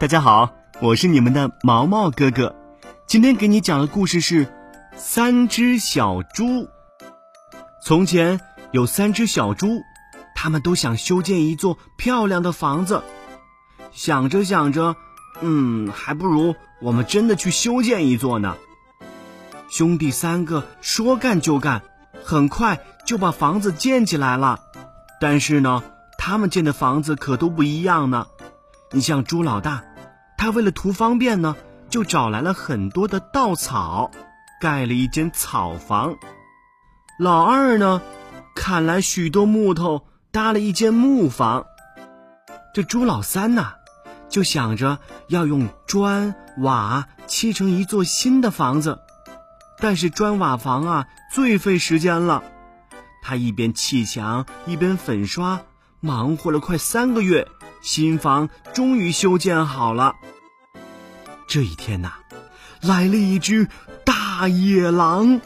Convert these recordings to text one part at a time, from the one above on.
大家好，我是你们的毛毛哥哥。今天给你讲的故事是《三只小猪》。从前有三只小猪，他们都想修建一座漂亮的房子。想着想着，嗯，还不如我们真的去修建一座呢。兄弟三个说干就干，很快就把房子建起来了。但是呢，他们建的房子可都不一样呢。你像猪老大。他为了图方便呢，就找来了很多的稻草，盖了一间草房。老二呢，砍来许多木头，搭了一间木房。这朱老三呢，就想着要用砖瓦砌成一座新的房子。但是砖瓦房啊，最费时间了。他一边砌墙，一边粉刷，忙活了快三个月。新房终于修建好了。这一天呐，来了一只大野狼。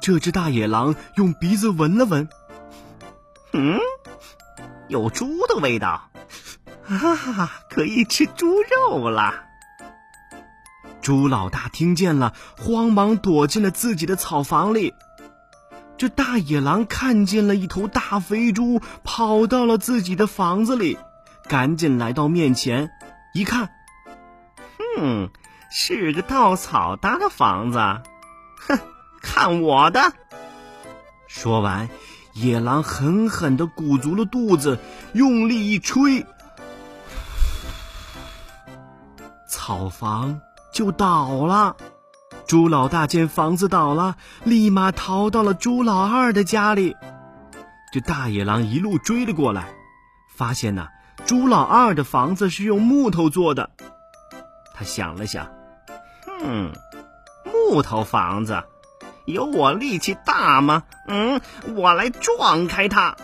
这只大野狼用鼻子闻了闻，嗯，有猪的味道，哈哈，可以吃猪肉了。猪老大听见了，慌忙躲进了自己的草房里。这大野狼看见了一头大肥猪，跑到了自己的房子里。赶紧来到面前，一看，哼，是个稻草搭的房子，哼，看我的！说完，野狼狠狠的鼓足了肚子，用力一吹，草房就倒了。猪老大见房子倒了，立马逃到了猪老二的家里。这大野狼一路追了过来，发现呢。朱老二的房子是用木头做的，他想了想，哼，木头房子，有我力气大吗？嗯，我来撞开它。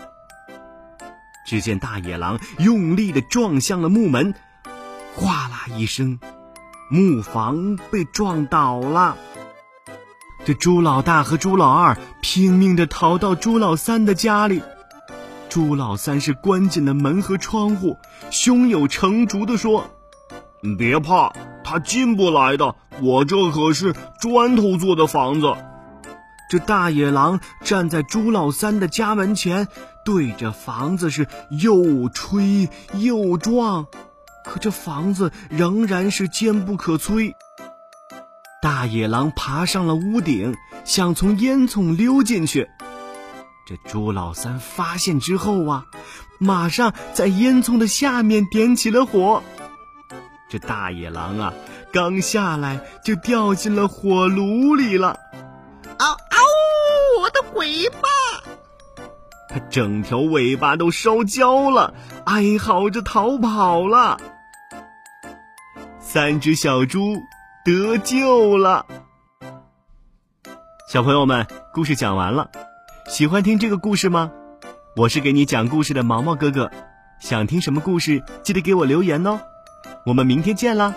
只见大野狼用力的撞向了木门，哗啦一声，木房被撞倒了。这朱老大和朱老二拼命的逃到朱老三的家里。朱老三是关紧了门和窗户，胸有成竹的说：“别怕，他进不来的。我这可是砖头做的房子。”这大野狼站在朱老三的家门前，对着房子是又吹又撞，可这房子仍然是坚不可摧。大野狼爬上了屋顶，想从烟囱溜进去。这朱老三发现之后啊，马上在烟囱的下面点起了火。这大野狼啊，刚下来就掉进了火炉里了。嗷嗷，我的尾巴！它整条尾巴都烧焦了，哀嚎着逃跑了。三只小猪得救了。小朋友们，故事讲完了。喜欢听这个故事吗？我是给你讲故事的毛毛哥哥，想听什么故事，记得给我留言哦。我们明天见啦！